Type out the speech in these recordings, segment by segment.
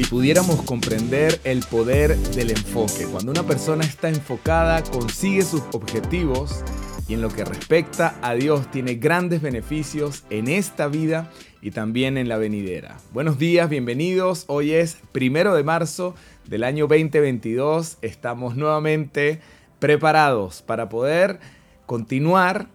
Si pudiéramos comprender el poder del enfoque, cuando una persona está enfocada, consigue sus objetivos y en lo que respecta a Dios tiene grandes beneficios en esta vida y también en la venidera. Buenos días, bienvenidos. Hoy es primero de marzo del año 2022. Estamos nuevamente preparados para poder continuar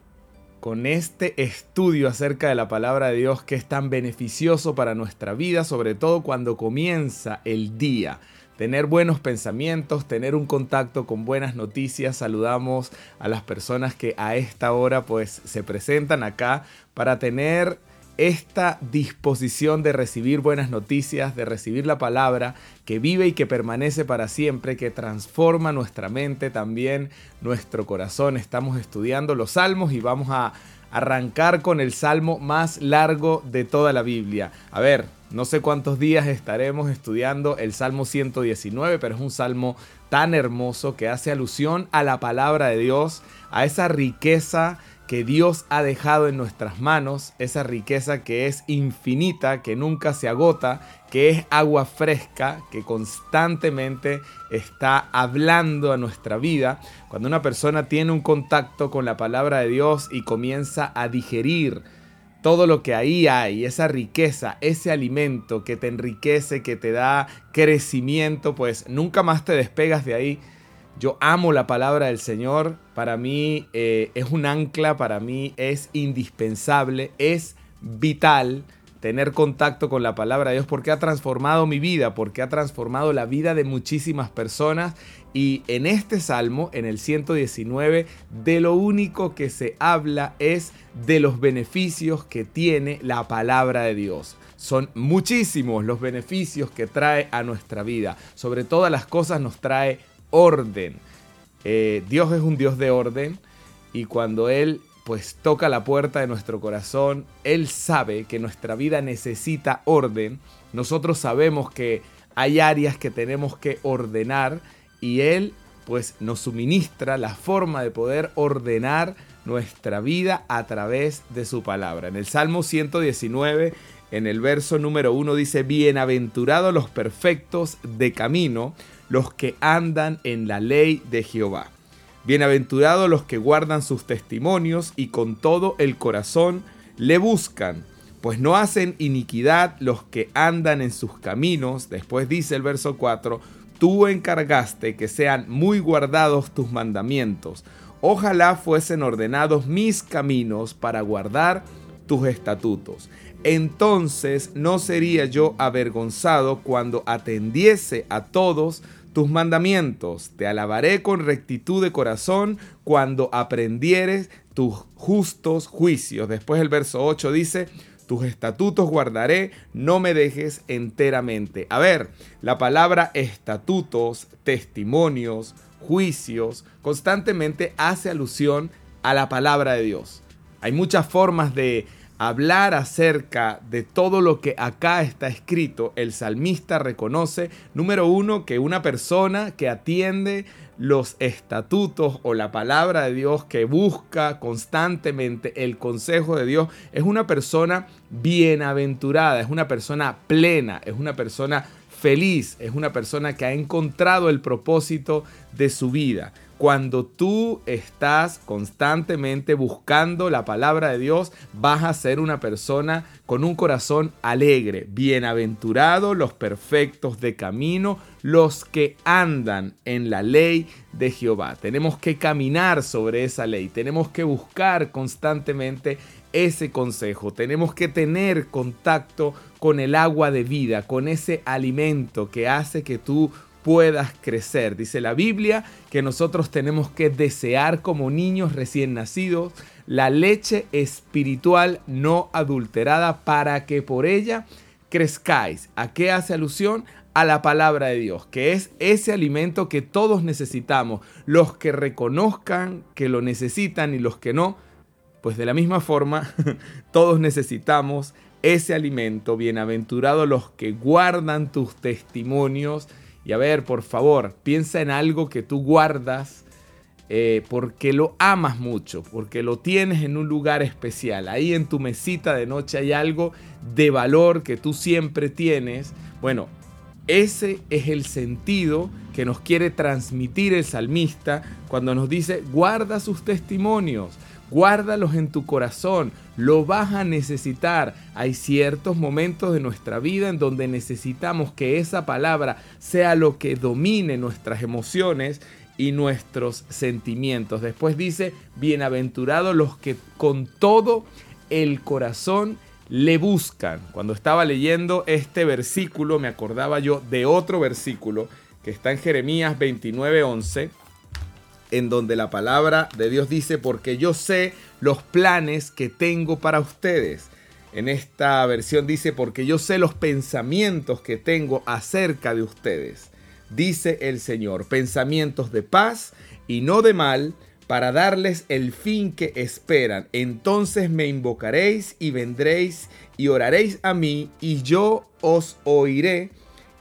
con este estudio acerca de la palabra de Dios que es tan beneficioso para nuestra vida, sobre todo cuando comienza el día. Tener buenos pensamientos, tener un contacto con buenas noticias. Saludamos a las personas que a esta hora pues se presentan acá para tener esta disposición de recibir buenas noticias, de recibir la palabra que vive y que permanece para siempre, que transforma nuestra mente, también nuestro corazón. Estamos estudiando los salmos y vamos a arrancar con el salmo más largo de toda la Biblia. A ver, no sé cuántos días estaremos estudiando el Salmo 119, pero es un salmo tan hermoso que hace alusión a la palabra de Dios, a esa riqueza que Dios ha dejado en nuestras manos, esa riqueza que es infinita, que nunca se agota, que es agua fresca, que constantemente está hablando a nuestra vida. Cuando una persona tiene un contacto con la palabra de Dios y comienza a digerir todo lo que ahí hay, esa riqueza, ese alimento que te enriquece, que te da crecimiento, pues nunca más te despegas de ahí yo amo la palabra del Señor, para mí eh, es un ancla, para mí es indispensable, es vital tener contacto con la palabra de Dios porque ha transformado mi vida, porque ha transformado la vida de muchísimas personas. Y en este salmo, en el 119, de lo único que se habla es de los beneficios que tiene la palabra de Dios. Son muchísimos los beneficios que trae a nuestra vida. Sobre todas las cosas nos trae orden. Eh, Dios es un Dios de orden y cuando Él pues toca la puerta de nuestro corazón, Él sabe que nuestra vida necesita orden. Nosotros sabemos que hay áreas que tenemos que ordenar y Él pues nos suministra la forma de poder ordenar nuestra vida a través de su palabra. En el Salmo 119, en el verso número 1 dice, bienaventurados los perfectos de camino, los que andan en la ley de Jehová. Bienaventurados los que guardan sus testimonios y con todo el corazón le buscan, pues no hacen iniquidad los que andan en sus caminos. Después dice el verso 4, tú encargaste que sean muy guardados tus mandamientos. Ojalá fuesen ordenados mis caminos para guardar tus estatutos entonces no sería yo avergonzado cuando atendiese a todos tus mandamientos. Te alabaré con rectitud de corazón cuando aprendieres tus justos juicios. Después el verso 8 dice, tus estatutos guardaré, no me dejes enteramente. A ver, la palabra estatutos, testimonios, juicios, constantemente hace alusión a la palabra de Dios. Hay muchas formas de hablar acerca de todo lo que acá está escrito, el salmista reconoce, número uno, que una persona que atiende los estatutos o la palabra de Dios, que busca constantemente el consejo de Dios, es una persona bienaventurada, es una persona plena, es una persona feliz, es una persona que ha encontrado el propósito de su vida. Cuando tú estás constantemente buscando la palabra de Dios, vas a ser una persona con un corazón alegre. Bienaventurados los perfectos de camino, los que andan en la ley de Jehová. Tenemos que caminar sobre esa ley, tenemos que buscar constantemente ese consejo, tenemos que tener contacto con el agua de vida, con ese alimento que hace que tú puedas crecer. Dice la Biblia que nosotros tenemos que desear como niños recién nacidos la leche espiritual no adulterada para que por ella crezcáis. ¿A qué hace alusión? A la palabra de Dios, que es ese alimento que todos necesitamos, los que reconozcan que lo necesitan y los que no, pues de la misma forma, todos necesitamos ese alimento. Bienaventurados los que guardan tus testimonios y a ver, por favor, piensa en algo que tú guardas eh, porque lo amas mucho, porque lo tienes en un lugar especial. Ahí en tu mesita de noche hay algo de valor que tú siempre tienes. Bueno, Ese es el sentido que nos quiere transmitir el salmista cuando nos dice, guarda sus testimonios, guárdalos en tu corazón, lo vas a necesitar. Hay ciertos momentos de nuestra vida en donde necesitamos que esa palabra sea lo que domine nuestras emociones y nuestros sentimientos. Después dice, bienaventurados los que con todo el corazón le buscan. Cuando estaba leyendo este versículo me acordaba yo de otro versículo que está en Jeremías 29:11 en donde la palabra de Dios dice, porque yo sé los planes que tengo para ustedes. En esta versión dice, porque yo sé los pensamientos que tengo acerca de ustedes. Dice el Señor, pensamientos de paz y no de mal, para darles el fin que esperan. Entonces me invocaréis y vendréis y oraréis a mí y yo os oiré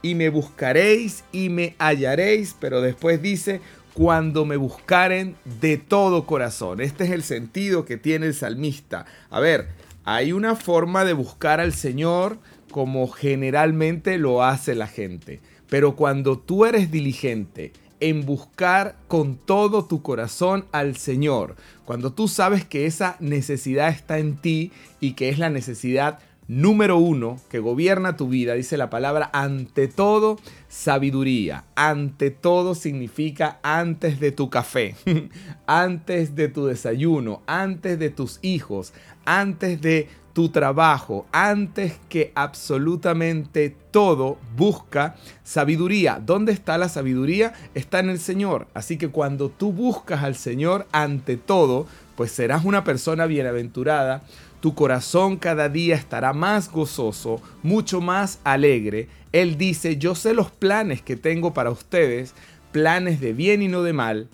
y me buscaréis y me hallaréis. Pero después dice, cuando me buscaren de todo corazón. Este es el sentido que tiene el salmista. A ver, hay una forma de buscar al Señor como generalmente lo hace la gente. Pero cuando tú eres diligente, en buscar con todo tu corazón al Señor. Cuando tú sabes que esa necesidad está en ti y que es la necesidad número uno que gobierna tu vida, dice la palabra, ante todo, sabiduría. Ante todo significa antes de tu café, antes de tu desayuno, antes de tus hijos, antes de tu trabajo, antes que absolutamente todo, busca sabiduría. ¿Dónde está la sabiduría? Está en el Señor. Así que cuando tú buscas al Señor ante todo, pues serás una persona bienaventurada. Tu corazón cada día estará más gozoso, mucho más alegre. Él dice, yo sé los planes que tengo para ustedes, planes de bien y no de mal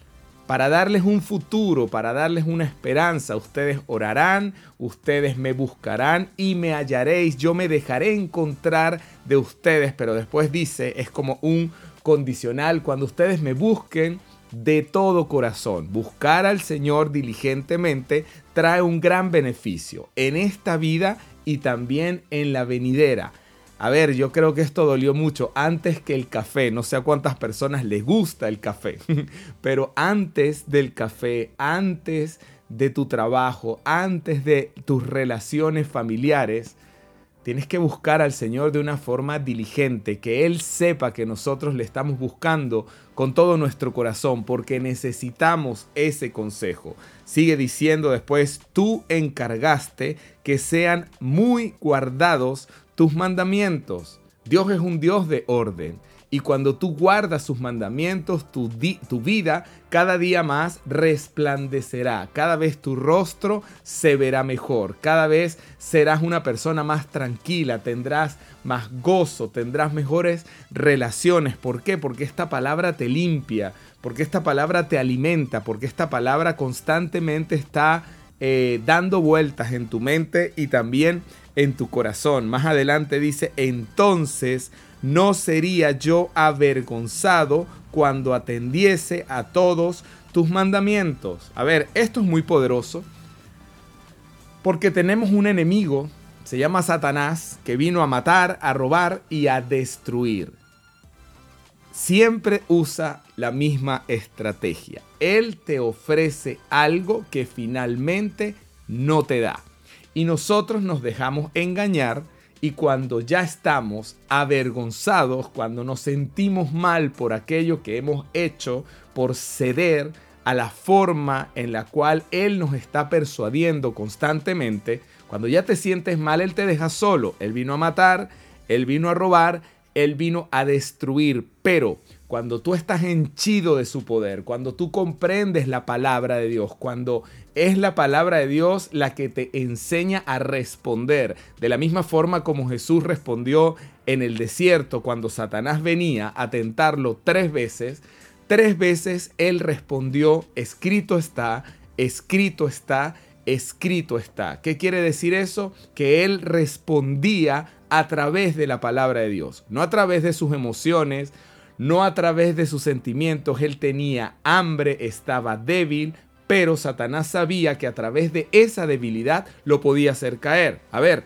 para darles un futuro, para darles una esperanza. Ustedes orarán, ustedes me buscarán y me hallaréis. Yo me dejaré encontrar de ustedes, pero después dice, es como un condicional, cuando ustedes me busquen de todo corazón. Buscar al Señor diligentemente trae un gran beneficio en esta vida y también en la venidera. A ver, yo creo que esto dolió mucho antes que el café. No sé a cuántas personas les gusta el café, pero antes del café, antes de tu trabajo, antes de tus relaciones familiares, tienes que buscar al Señor de una forma diligente, que Él sepa que nosotros le estamos buscando con todo nuestro corazón, porque necesitamos ese consejo. Sigue diciendo después, tú encargaste que sean muy guardados tus mandamientos. Dios es un Dios de orden. Y cuando tú guardas sus mandamientos, tu, tu, vida cada día más resplandecerá. Cada vez tu rostro se verá mejor. Cada vez serás una persona más tranquila. Tendrás más gozo. Tendrás mejores relaciones. ¿Por qué? Porque esta palabra te limpia. Porque esta palabra te alimenta. Porque esta palabra constantemente está eh, dando vueltas en tu mente y también en tu corazón. Más adelante dice, entonces no sería yo avergonzado cuando atendiese a todos tus mandamientos. A ver, esto es muy poderoso porque tenemos un enemigo, se llama Satanás, que vino a matar, a robar y a destruir. Siempre usa la misma estrategia. Él te ofrece algo que finalmente no te da y nosotros nos dejamos engañar y cuando ya estamos avergonzados, cuando nos sentimos mal por aquello que hemos hecho, por ceder a la forma en la cual Él nos está persuadiendo constantemente, cuando ya te sientes mal, Él te deja solo. Él vino a matar, Él vino a robar, Él vino a destruir, pero cuando tú estás henchido de su poder, cuando tú comprendes la palabra de Dios, cuando es la palabra de Dios la que te enseña a responder, de la misma forma como Jesús respondió en el desierto cuando Satanás venía a tentarlo tres veces, tres veces él respondió, escrito está, escrito está, escrito está. ¿Qué quiere decir eso? Que él respondía a través de la palabra de Dios, no a través de sus emociones, no a través de sus sentimientos. Él tenía hambre, estaba débil, pero Satanás sabía que a través de esa debilidad lo podía hacer caer. A ver,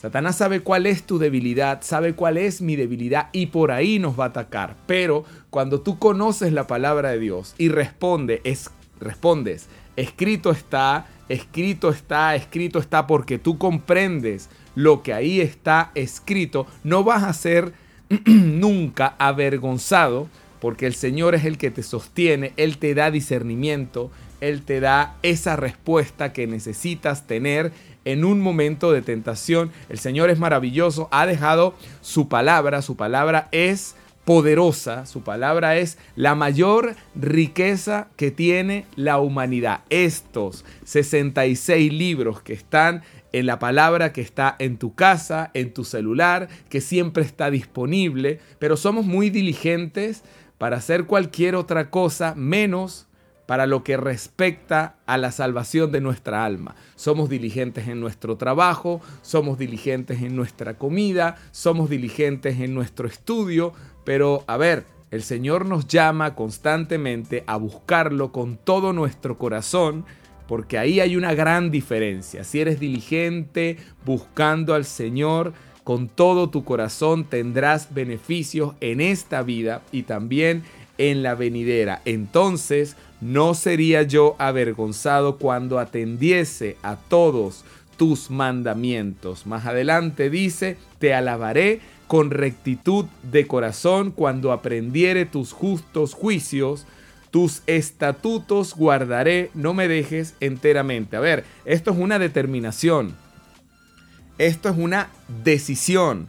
Satanás sabe cuál es tu debilidad, sabe cuál es mi debilidad y por ahí nos va a atacar. Pero cuando tú conoces la palabra de Dios y responde, es, respondes, escrito está, escrito está, escrito está, porque tú comprendes lo que ahí está escrito, no vas a ser nunca avergonzado, porque el Señor es el que te sostiene, Él te da discernimiento, Él te da esa respuesta que necesitas tener en un momento de tentación. El Señor es maravilloso, ha dejado su palabra, su palabra es poderosa, su palabra es la mayor riqueza que tiene la humanidad. Estos 66 libros que están en la palabra que está en tu casa, en tu celular, que siempre está disponible, pero somos muy diligentes para hacer cualquier otra cosa menos para lo que respecta a la salvación de nuestra alma. Somos diligentes en nuestro trabajo, somos diligentes en nuestra comida, somos diligentes en nuestro estudio, pero a ver, el Señor nos llama constantemente a buscarlo con todo nuestro corazón, porque ahí hay una gran diferencia. Si eres diligente buscando al Señor, con todo tu corazón tendrás beneficios en esta vida y también en la venidera. Entonces, no sería yo avergonzado cuando atendiese a todos tus mandamientos. Más adelante dice, te alabaré con rectitud de corazón cuando aprendiere tus justos juicios. Tus estatutos guardaré, no me dejes enteramente. A ver, esto es una determinación. Esto es una decisión.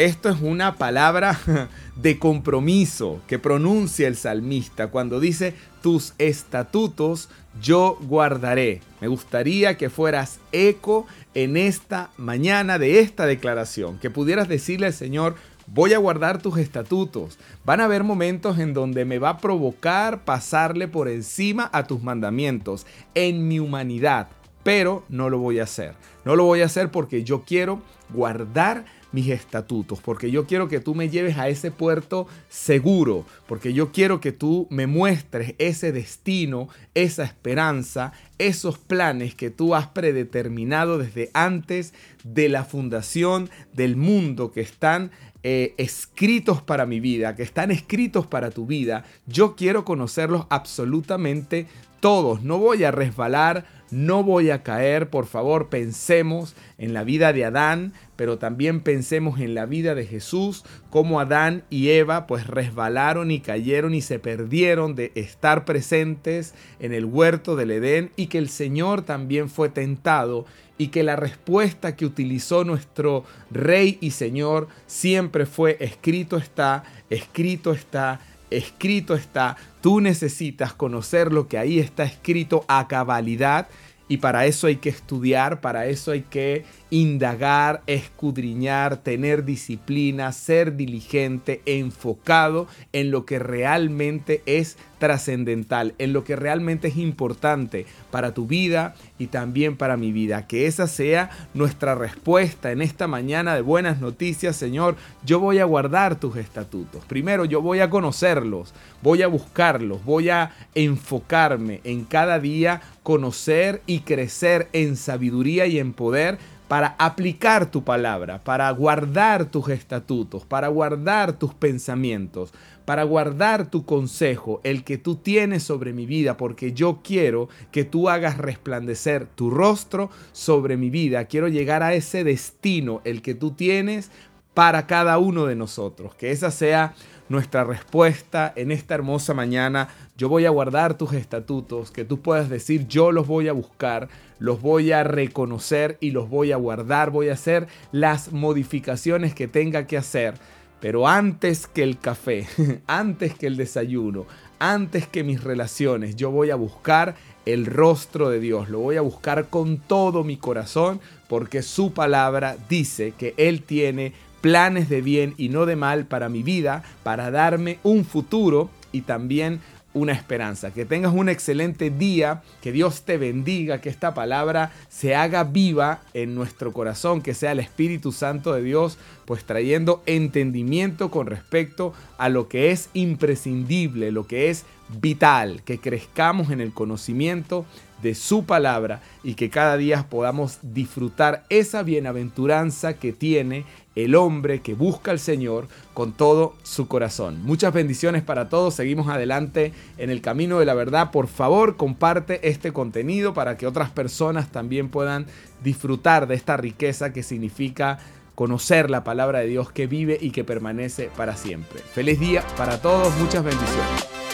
Esto es una palabra de compromiso que pronuncia el salmista cuando dice, tus estatutos yo guardaré. Me gustaría que fueras eco en esta mañana de esta declaración, que pudieras decirle al Señor, voy a guardar tus estatutos. Van a haber momentos en donde me va a provocar pasarle por encima a tus mandamientos en mi humanidad, pero no lo voy a hacer. No lo voy a hacer porque yo quiero guardar mis estatutos, porque yo quiero que tú me lleves a ese puerto seguro, porque yo quiero que tú me muestres ese destino, esa esperanza, esos planes que tú has predeterminado desde antes de la fundación del mundo que están eh, escritos para mi vida, que están escritos para tu vida. Yo quiero conocerlos absolutamente todos. No voy a resbalar no voy a caer, por favor, pensemos en la vida de Adán, pero también pensemos en la vida de Jesús, como Adán y Eva pues resbalaron y cayeron y se perdieron de estar presentes en el huerto del Edén y que el Señor también fue tentado y que la respuesta que utilizó nuestro Rey y Señor siempre fue escrito está, escrito está, escrito está. Tú necesitas conocer lo que ahí está escrito a cabalidad y para eso hay que estudiar, para eso hay que indagar, escudriñar, tener disciplina, ser diligente, enfocado en lo que realmente es trascendental, en lo que realmente es importante para tu vida y también para mi vida. Que esa sea nuestra respuesta en esta mañana de buenas noticias, Señor. Yo voy a guardar tus estatutos. Primero, yo voy a conocerlos, voy a buscarlos, voy a enfocarme en cada día, conocer crecer en sabiduría y en poder para aplicar tu palabra, para guardar tus estatutos, para guardar tus pensamientos, para guardar tu consejo, el que tú tienes sobre mi vida, porque yo quiero que tú hagas resplandecer tu rostro sobre mi vida. Quiero llegar a ese destino, el que tú tienes para cada uno de nosotros. Que esa sea nuestra respuesta en esta hermosa mañana. Yo voy a guardar tus estatutos, que tú puedas decir, yo los voy a buscar, los voy a reconocer y los voy a guardar, voy a hacer las modificaciones que tenga que hacer. Pero antes que el café, antes que el desayuno, antes que mis relaciones, yo voy a buscar el rostro de Dios, lo voy a buscar con todo mi corazón, porque su palabra dice que Él tiene planes de bien y no de mal para mi vida, para darme un futuro y también una esperanza. Que tengas un excelente día, que Dios te bendiga, que esta palabra se haga viva en nuestro corazón, que sea el Espíritu Santo de Dios, pues trayendo entendimiento con respecto a lo que es imprescindible, lo que es vital, que crezcamos en el conocimiento de su palabra y que cada día podamos disfrutar esa bienaventuranza que tiene el hombre que busca al Señor con todo su corazón. Muchas bendiciones para todos. Seguimos adelante en el camino de la verdad. Por favor, comparte este contenido para que otras personas también puedan disfrutar de esta riqueza que significa conocer la palabra de Dios que vive y que permanece para siempre. Feliz día para todos. Muchas bendiciones.